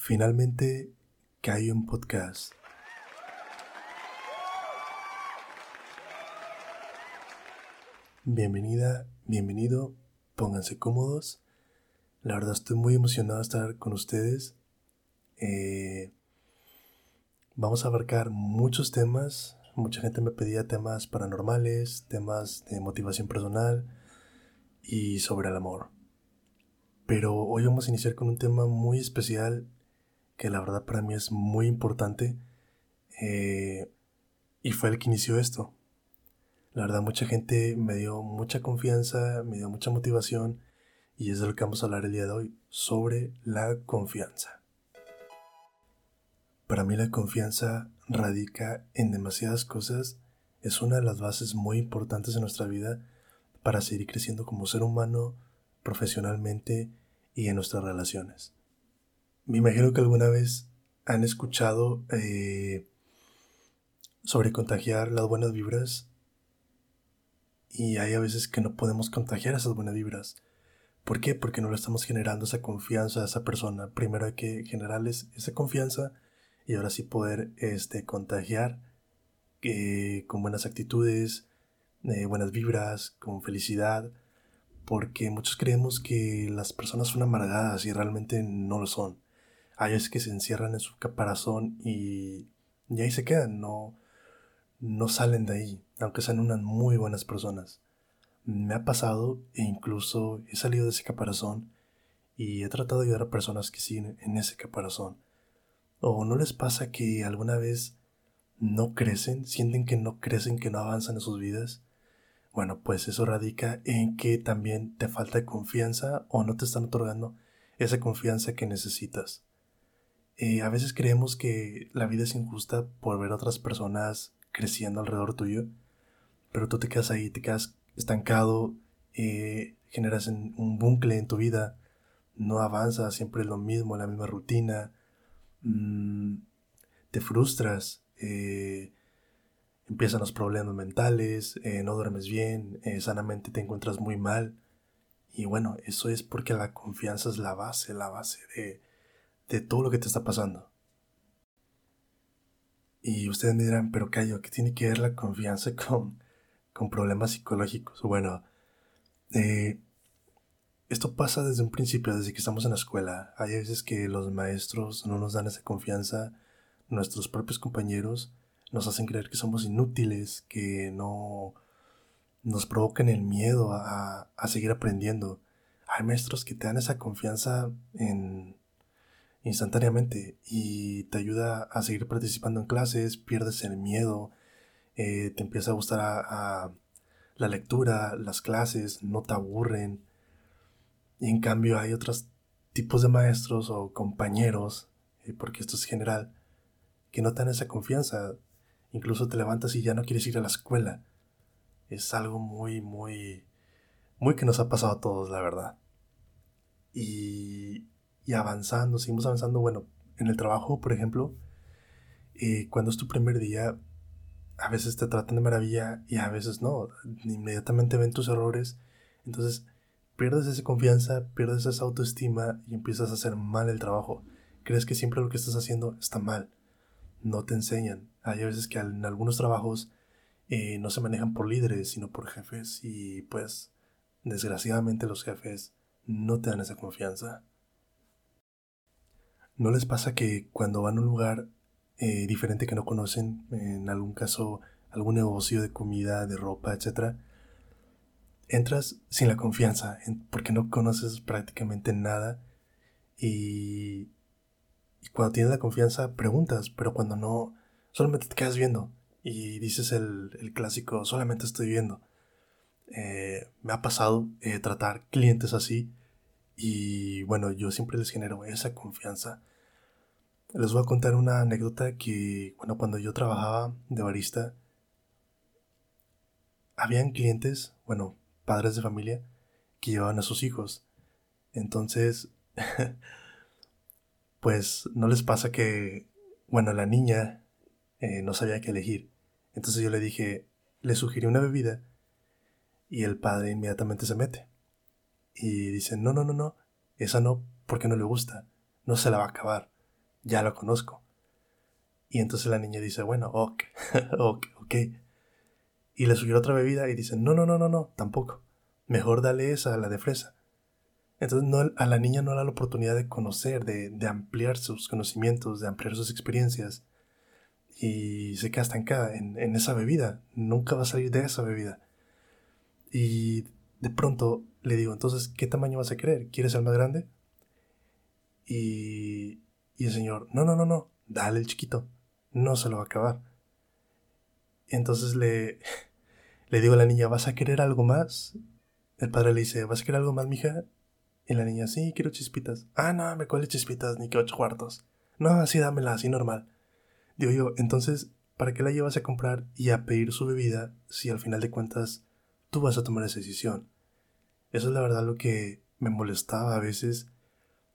Finalmente cae un podcast. Bienvenida, bienvenido, pónganse cómodos. La verdad estoy muy emocionado de estar con ustedes. Eh, vamos a abarcar muchos temas. Mucha gente me pedía temas paranormales, temas de motivación personal y sobre el amor. Pero hoy vamos a iniciar con un tema muy especial que la verdad para mí es muy importante eh, y fue el que inició esto. La verdad mucha gente me dio mucha confianza, me dio mucha motivación y es de lo que vamos a hablar el día de hoy, sobre la confianza. Para mí la confianza radica en demasiadas cosas, es una de las bases muy importantes de nuestra vida para seguir creciendo como ser humano, profesionalmente y en nuestras relaciones. Me imagino que alguna vez han escuchado eh, sobre contagiar las buenas vibras y hay a veces que no podemos contagiar esas buenas vibras. ¿Por qué? Porque no le estamos generando esa confianza a esa persona. Primero hay que generarles esa confianza y ahora sí poder este, contagiar eh, con buenas actitudes, eh, buenas vibras, con felicidad, porque muchos creemos que las personas son amargadas y realmente no lo son. Hay veces que se encierran en su caparazón y, y ahí se quedan, no, no salen de ahí, aunque sean unas muy buenas personas. Me ha pasado e incluso he salido de ese caparazón y he tratado de ayudar a personas que siguen en ese caparazón. ¿O no les pasa que alguna vez no crecen, sienten que no crecen, que no avanzan en sus vidas? Bueno, pues eso radica en que también te falta confianza o no te están otorgando esa confianza que necesitas. Eh, a veces creemos que la vida es injusta por ver a otras personas creciendo alrededor tuyo, pero tú te quedas ahí, te quedas estancado, eh, generas un bucle en tu vida, no avanzas, siempre es lo mismo, la misma rutina, Mm, te frustras, eh, empiezan los problemas mentales, no duermes bien, sanamente te encuentras muy mal. Y bueno, eso es porque la confianza es la base, la base de, de todo lo que te está pasando. Y ustedes me dirán, pero Cayo, ¿qué tiene que ver la confianza con, con problemas psicológicos? Bueno, eh, esto pasa desde un principio, desde que estamos en la escuela. Hay veces que los maestros no nos dan esa confianza, nuestros propios compañeros nos hacen creer que somos inútiles, que no nos provocan el miedo a, seguir aprendiendo. Hay maestros que te dan esa confianza en, instantáneamente y te ayuda a seguir participando en clases, pierdes el miedo, eh, te empieza a gustar a la lectura, las clases, no te aburren y en cambio hay otros tipos de maestros o compañeros, eh, porque esto es general, que no te dan esa confianza. Incluso te levantas y ya no quieres ir a la escuela. Es algo muy, muy, muy que nos ha pasado a todos, la verdad. Y, y avanzando, seguimos avanzando. Bueno, en el trabajo, por ejemplo, eh, cuando es tu primer día, a veces te tratan de maravilla y a veces no. Inmediatamente ven tus errores. Entonces, pierdes esa confianza, pierdes esa autoestima y empiezas a hacer mal el trabajo. Crees que siempre lo que estás haciendo está mal. No te enseñan. Hay veces que en algunos trabajos eh, no se manejan por líderes, sino por jefes y pues desgraciadamente los jefes no te dan esa confianza. ¿No les pasa que cuando van a un lugar eh, diferente que no conocen, en algún caso algún negocio de comida, de ropa, etcétera, entras sin la confianza, porque no conoces prácticamente nada y, cuando tienes la confianza preguntas, pero cuando no, solamente te quedas viendo y dices el, clásico, solamente estoy viendo. Eh, me ha pasado eh, tratar clientes así y bueno, yo siempre les genero esa confianza. Les voy a contar una anécdota que, bueno, cuando yo trabajaba de barista, habían clientes, bueno, padres de familia que llevaban a sus hijos. Entonces, pues no les pasa que, bueno, la niña eh, no sabía qué elegir. Entonces yo le dije, le sugerí una bebida y el padre inmediatamente se mete. Y dice, no, no, no, no, esa no, porque no le gusta, no se la va a acabar. ya lo conozco. Y entonces la niña dice, bueno, ok, ok, ok. Y le sugiere otra bebida y dice, no, no, no, no, no, tampoco. Mejor dale esa, la de fresa. Entonces no, a la niña no da la oportunidad de conocer, de, de, ampliar sus conocimientos, de ampliar sus experiencias. Y se queda estancada en, en esa bebida. Nunca va a salir de esa bebida. Y de pronto le digo, entonces, ¿qué tamaño vas a querer? ¿Quieres el más grande? Y, y el señor, no, no, no, no, dale el chiquito, no se lo va a acabar. Entonces le, le digo a la niña, ¿vas a querer algo más? El padre le dice, ¿vas a querer algo más, mija? Y la niña, sí, quiero chispitas. Ah, no, me cuele chispitas, ni que ocho cuartos. No, así dámela, así normal. Digo yo, entonces, ¿para qué la llevas a comprar y a pedir su bebida si al final de cuentas tú vas a tomar esa decisión? Eso es la verdad lo que me molestaba a veces.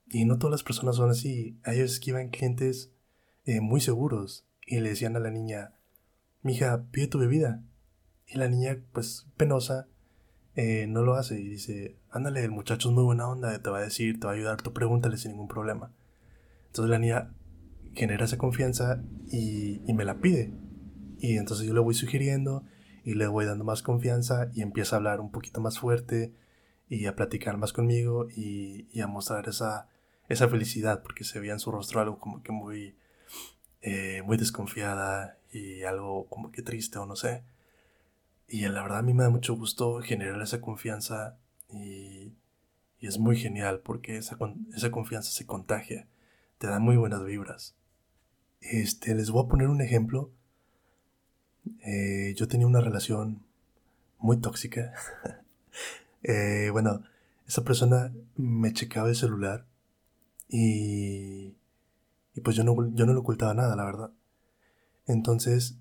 Y no todas las personas son así. Hay veces que iban clientes eh, muy seguros y le decían a la niña, mija, pide tu bebida. Y la niña, pues penosa, eh, no lo hace y dice, ándale, el muchacho es muy buena onda, te va a decir, te va a ayudar, tú pregúntale sin ningún problema. Entonces la niña genera esa confianza y, y me la pide. Y entonces yo le voy sugiriendo y le voy dando más confianza y empieza a hablar un poquito más fuerte y a platicar más conmigo y, y a mostrar esa, esa felicidad porque se veía en su rostro algo como que muy, eh, muy desconfiada y algo como que triste o no sé. Y la verdad a mí me da mucho gusto generar esa confianza y, y es muy genial porque esa, esa confianza se contagia, te da muy buenas vibras. Este, les voy a poner un ejemplo. Eh, yo tenía una relación muy tóxica Eh, bueno, esa persona me checaba el celular y, y pues yo no, yo no le ocultaba nada, la verdad. Entonces,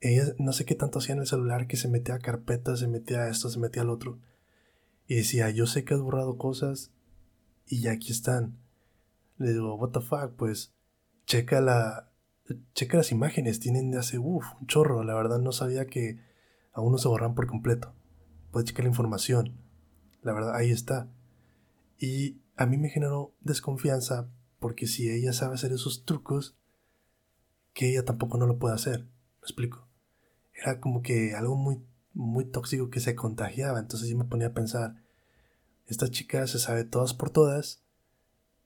ella no sé qué tanto hacía en el celular que se metía a carpetas, se metía a esto, se metía al otro. Y decía, yo sé que has borrado cosas y ya aquí están. Le digo, what the fuck, pues checa la, checa las imágenes, tienen de hace, uff, un chorro, la verdad no sabía que aún no se borran por completo puedes checar la información. La verdad, ahí está. Y a mí me generó desconfianza porque si ella sabe hacer esos trucos, que ella tampoco no lo puede hacer. ¿Me explico? Era como que algo muy, muy tóxico que se contagiaba. Entonces yo me ponía a pensar, esta chica se sabe todas por todas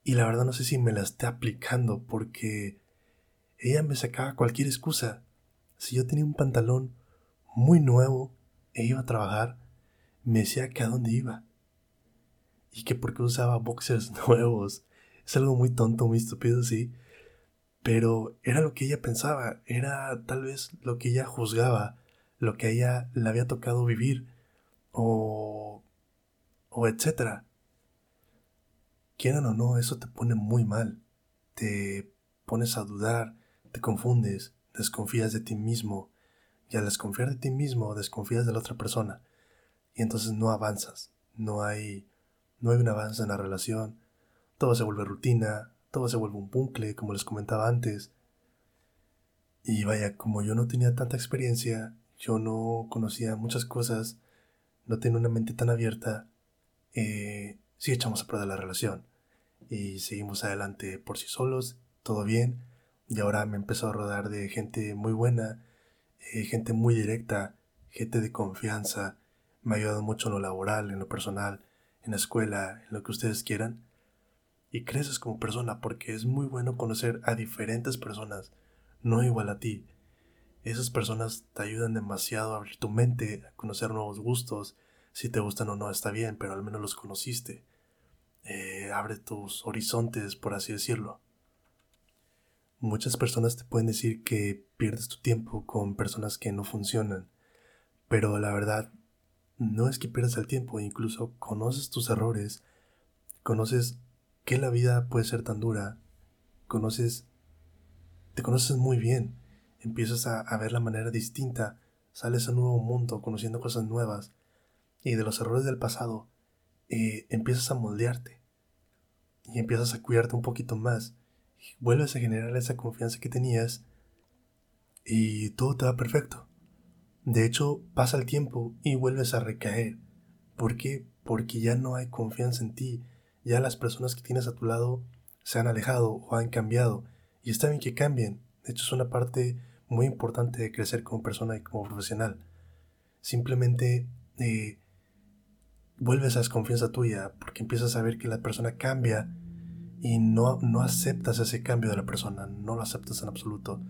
y la verdad no sé si me la esté aplicando porque ella me sacaba cualquier excusa. Si yo tenía un pantalón muy nuevo e iba a trabajar, me decía que a dónde iba. Y que por qué usaba boxers nuevos. Es algo muy tonto, muy estúpido, sí. Pero era lo que ella pensaba, era tal vez lo que ella juzgaba, lo que a ella le había tocado vivir, o. o etcétera. Quieran o no, eso te pone muy mal. Te pones a dudar, te confundes, desconfías de ti mismo. Y al desconfiar de ti mismo, desconfías de la otra persona y entonces no avanzas, no hay, no hay un avance en la relación, todo se vuelve rutina, todo se vuelve un bucle, como les comentaba antes. Y vaya, como yo no tenía tanta experiencia, yo no conocía muchas cosas, no tenía una mente tan abierta, eh, sí echamos a perder la relación. Y seguimos adelante por sí solos, todo bien. Y ahora me empezó a rodar de gente muy buena, eh, gente muy directa, gente de confianza, me ha ayudado mucho en lo laboral, en lo personal, en la escuela, en lo que ustedes quieran. Y creces como persona porque es muy bueno conocer a diferentes personas, no igual a ti. Esas personas te ayudan demasiado a abrir tu mente, a conocer nuevos gustos. Si te gustan o no está bien, pero al menos los conociste. Eh, abre tus horizontes, por así decirlo. Muchas personas te pueden decir que pierdes tu tiempo con personas que no funcionan, pero la verdad no es que pierdas el tiempo, incluso conoces tus errores, conoces que la vida puede ser tan dura, conoces, te conoces muy bien, empiezas a, ver la manera distinta, sales a un nuevo mundo conociendo cosas nuevas y de los errores del pasado eh, empiezas a moldearte y empiezas a cuidarte un poquito más, y vuelves a generar esa confianza que tenías y todo te va perfecto. De hecho, pasa el tiempo y vuelves a recaer. ¿Por qué? Porque ya no hay confianza en ti. Ya las personas que tienes a tu lado se han alejado o han cambiado. Y está bien que cambien. De hecho, es una parte muy importante de crecer como persona y como profesional. Simplemente eh, vuelves a desconfianza tuya porque empiezas a ver que la persona cambia y no, no aceptas ese cambio de la persona, no lo aceptas en absoluto.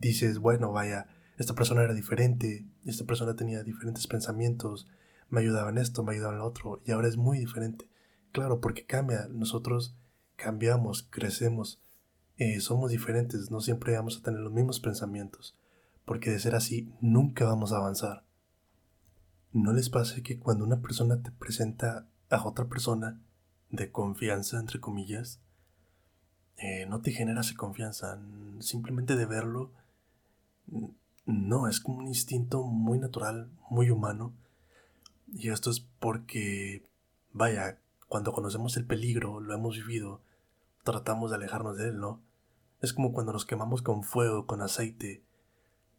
Dices, bueno, vaya, esta persona era diferente, esta persona tenía diferentes pensamientos, me ayudaba en esto, me ayudaba en lo otro, y ahora es muy diferente. Claro, porque cambia, nosotros cambiamos, crecemos, eh, somos diferentes, no siempre vamos a tener los mismos pensamientos, porque de ser así nunca vamos a avanzar. ¿No les pasa que cuando una persona te presenta a otra persona de confianza, entre comillas, eh, no te genera esa confianza, simplemente de verlo, no, es como un instinto muy natural, muy humano, y esto es porque, vaya, cuando conocemos el peligro, lo hemos vivido, tratamos de alejarnos de él, ¿no? Es como cuando nos quemamos con fuego, con aceite,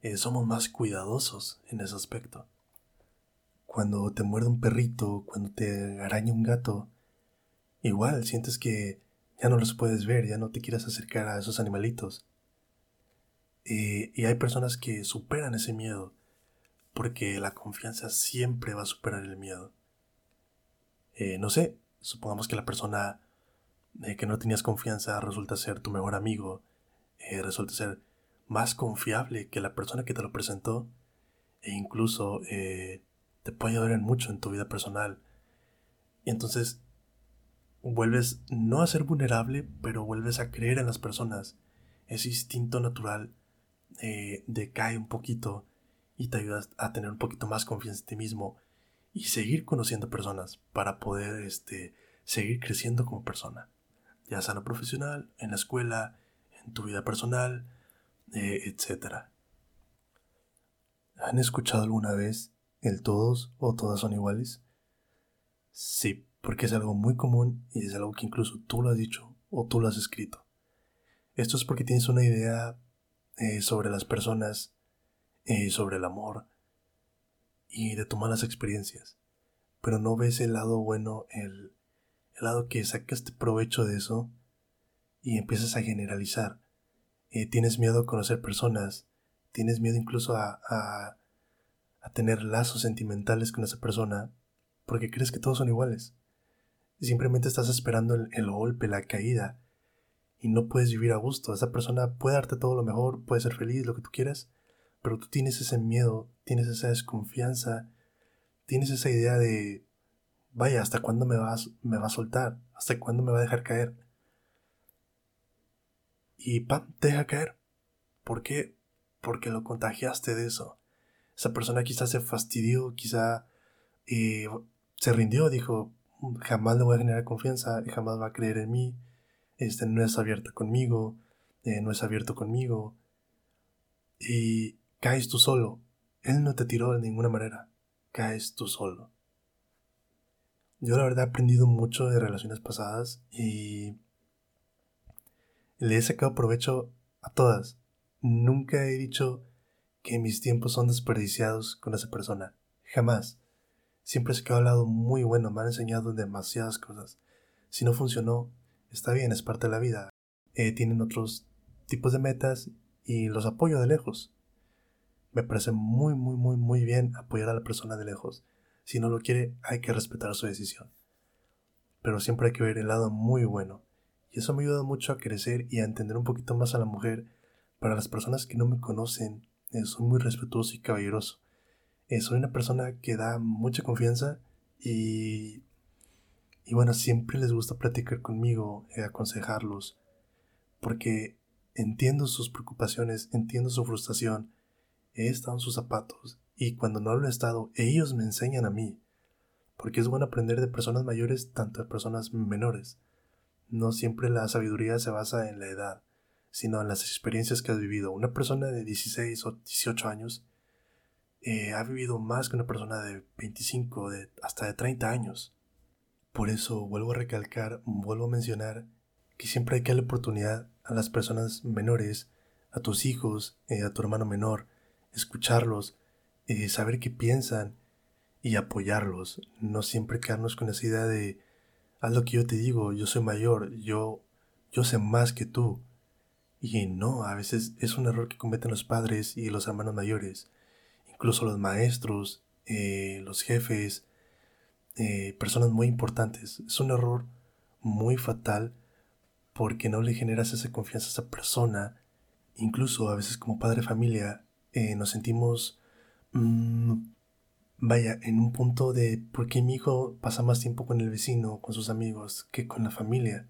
eh, somos más cuidadosos en ese aspecto. Cuando te muerde un perrito, cuando te araña un gato, igual sientes que ya no los puedes ver, ya no te quieres acercar a esos animalitos. Y hay personas que superan ese miedo, porque la confianza siempre va a superar el miedo. Eh, no sé, supongamos que la persona eh, que no tenías confianza resulta ser tu mejor amigo, eh, resulta ser más confiable que la persona que te lo presentó, e incluso te puede ayudar en mucho en tu vida personal. Y entonces vuelves no a ser vulnerable, pero vuelves a creer en las personas. Ese instinto natural eh, decae un poquito y te ayudas a tener un poquito más confianza en ti mismo y seguir conociendo personas para poder este, seguir creciendo como persona. Ya sea en lo profesional, en la escuela, en tu vida personal, eh, etc. ¿Han escuchado alguna vez el todos o todas son iguales? Sí, porque es algo muy común y es algo que incluso tú lo has dicho o tú lo has escrito. Esto es porque tienes una idea eh, sobre las personas, eh, sobre el amor y de tus malas experiencias, pero no ves el lado bueno, el, lado que sacas provecho de eso y empiezas a generalizar. Eh, tienes miedo a conocer personas, tienes miedo incluso a, tener lazos sentimentales con esa persona porque crees que todos son iguales. Simplemente estás esperando el, golpe, la caída, y no puedes vivir a gusto. Esa persona puede darte todo lo mejor, puede ser feliz, lo que tú quieras, pero tú tienes ese miedo, tienes esa desconfianza, tienes esa idea de, vaya, ¿hasta cuándo me, vas, me va a soltar? ¿Hasta cuándo me va a dejar caer? Y pam, te deja caer. ¿Por qué? Porque lo contagiaste de eso. Esa persona quizás se fastidió, quizá eh, se rindió, dijo, jamás le voy a generar confianza, jamás va a creer en mí, este, no es abierta conmigo, eh, no es abierto conmigo. Y caes tú solo. Él no te tiró de ninguna manera, caes tú solo. Yo la verdad he aprendido mucho de relaciones pasadas y le he sacado provecho a todas. Nunca he dicho que mis tiempos son desperdiciados con esa persona. Jamás. Siempre se quedó al lado muy bueno, me han enseñado demasiadas cosas. Si no funcionó, está bien, es parte de la vida. Eh, tienen otros tipos de metas y los apoyo de lejos. Me parece muy, muy, muy, muy bien apoyar a la persona de lejos. Si no lo quiere, hay que respetar su decisión. Pero siempre hay que ver el lado muy bueno. Y eso me ayuda mucho a crecer y a entender un poquito más a la mujer. Para las personas que no me conocen, eh, soy muy respetuoso y caballeroso. Eh, soy una persona que da mucha confianza y, y bueno, siempre les gusta platicar conmigo, eh, aconsejarlos, porque entiendo sus preocupaciones, entiendo su frustración, he estado en sus zapatos y cuando no lo he estado, ellos me enseñan a mí, porque es bueno aprender de personas mayores tanto de personas menores. No siempre la sabiduría se basa en la edad, sino en las experiencias que has vivido. Una persona de 16 o 18 años eh, ha vivido más que una persona de 25, de, hasta de 30 años. Por eso vuelvo a recalcar, vuelvo a mencionar que siempre hay que darle oportunidad a las personas menores, a tus hijos, eh, a tu hermano menor, escucharlos, eh, saber qué piensan y apoyarlos. No siempre quedarnos con esa idea de haz lo que yo te digo, yo soy mayor, yo yo sé más que tú. Y no, a veces es un error que cometen los padres y los hermanos mayores, incluso los maestros, eh, los jefes, personas muy importantes. Es un error muy fatal porque no le generas esa confianza a esa persona. Incluso a veces como padre de familia eh, nos sentimos, mm, vaya, en un punto de por qué mi hijo pasa más tiempo con el vecino, con sus amigos, que con la familia.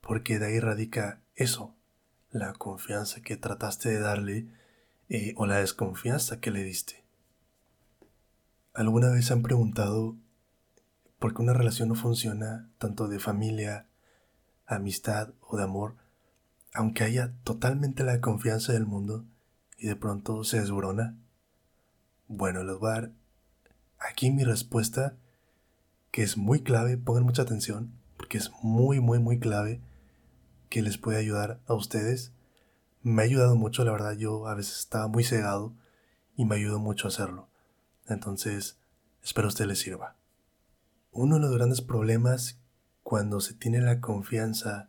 Porque de ahí radica eso, la confianza que trataste de darle eh, o la desconfianza que le diste. ¿Alguna vez han preguntado por qué una relación no funciona tanto de familia, amistad o de amor, aunque haya totalmente la confianza del mundo y de pronto se desborona? Bueno, les voy a dar aquí mi respuesta, que es muy clave, pongan mucha atención, porque es muy, muy, muy clave, que les puede ayudar a ustedes. Me ha ayudado mucho, la verdad, yo a veces estaba muy cegado y me ayudó mucho a hacerlo. Entonces, espero a usted les sirva. Uno de los grandes problemas cuando se tiene la confianza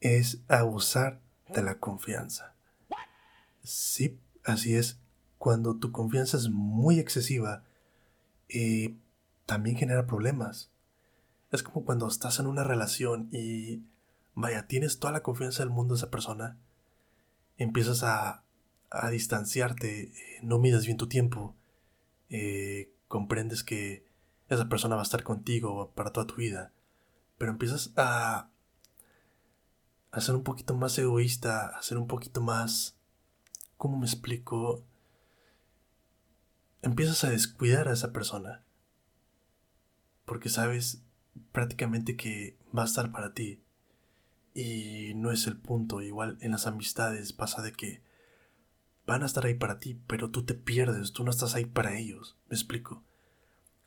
es abusar de la confianza. Sí, así es. Cuando tu confianza es muy excesiva, eh, también genera problemas. Es como cuando estás en una relación y, vaya, tienes toda la confianza del mundo de esa persona, empiezas a, a distanciarte, eh, no mides bien tu tiempo, eh, comprendes que esa persona va a estar contigo para toda tu vida, pero empiezas a, a ser un poquito más egoísta, a ser un poquito más... ¿Cómo me explico? Empiezas a descuidar a esa persona. Porque sabes prácticamente que va a estar para ti. Y no es el punto. Igual en las amistades pasa de que van a estar ahí para ti, pero tú te pierdes, tú no estás ahí para ellos. ¿Me explico?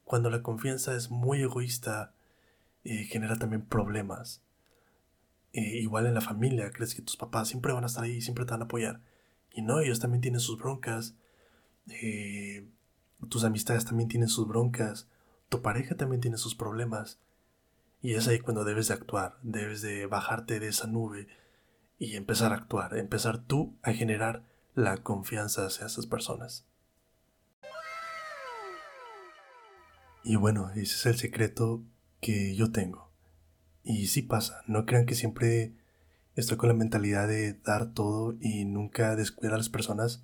Cuando la confianza es muy egoísta, eh, genera también problemas. Eh, igual en la familia, crees que tus papás siempre van a estar ahí, siempre te van a apoyar. Y no, ellos también tienen sus broncas. Eh, tus amistades también tienen sus broncas. Tu pareja también tiene sus problemas. Y es ahí cuando debes de actuar, debes de bajarte de esa nube y empezar a actuar, empezar tú a generar la confianza hacia esas personas. Y bueno, ese es el secreto que yo tengo. Y sí pasa, no crean que siempre estoy con la mentalidad de dar todo y nunca descuidar a las personas.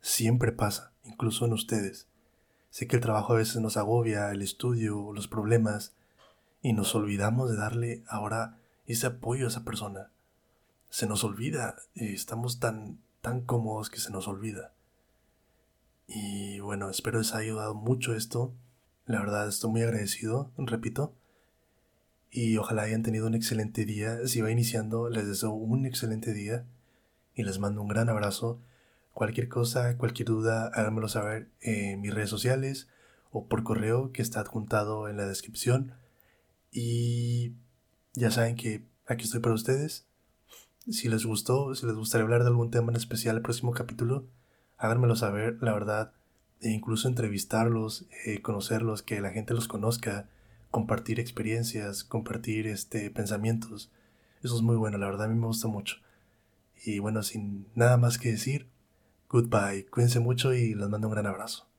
Siempre pasa, incluso en ustedes. Sé que el trabajo a veces nos agobia, el estudio, los problemas, y nos olvidamos de darle ahora ese apoyo a esa persona. Se nos olvida, eh, estamos tan, tan cómodos que se nos olvida. Y bueno, espero les haya ayudado mucho esto. La verdad estoy muy agradecido, repito y ojalá hayan tenido un excelente día. Si va iniciando, les deseo un excelente día y les mando un gran abrazo. Cualquier cosa, cualquier duda, háganmelo saber en mis redes sociales o por correo que está adjuntado en la descripción. Y ya saben que aquí estoy para ustedes. Si les gustó, si les gustaría hablar de algún tema en especial el próximo capítulo, háganmelo saber, la verdad. E incluso entrevistarlos, eh, conocerlos, que la gente los conozca compartir experiencias, compartir este, pensamientos. Eso es muy bueno, la verdad a mí me gusta mucho. Y bueno, sin nada más que decir, goodbye, cuídense mucho y les mando un gran abrazo.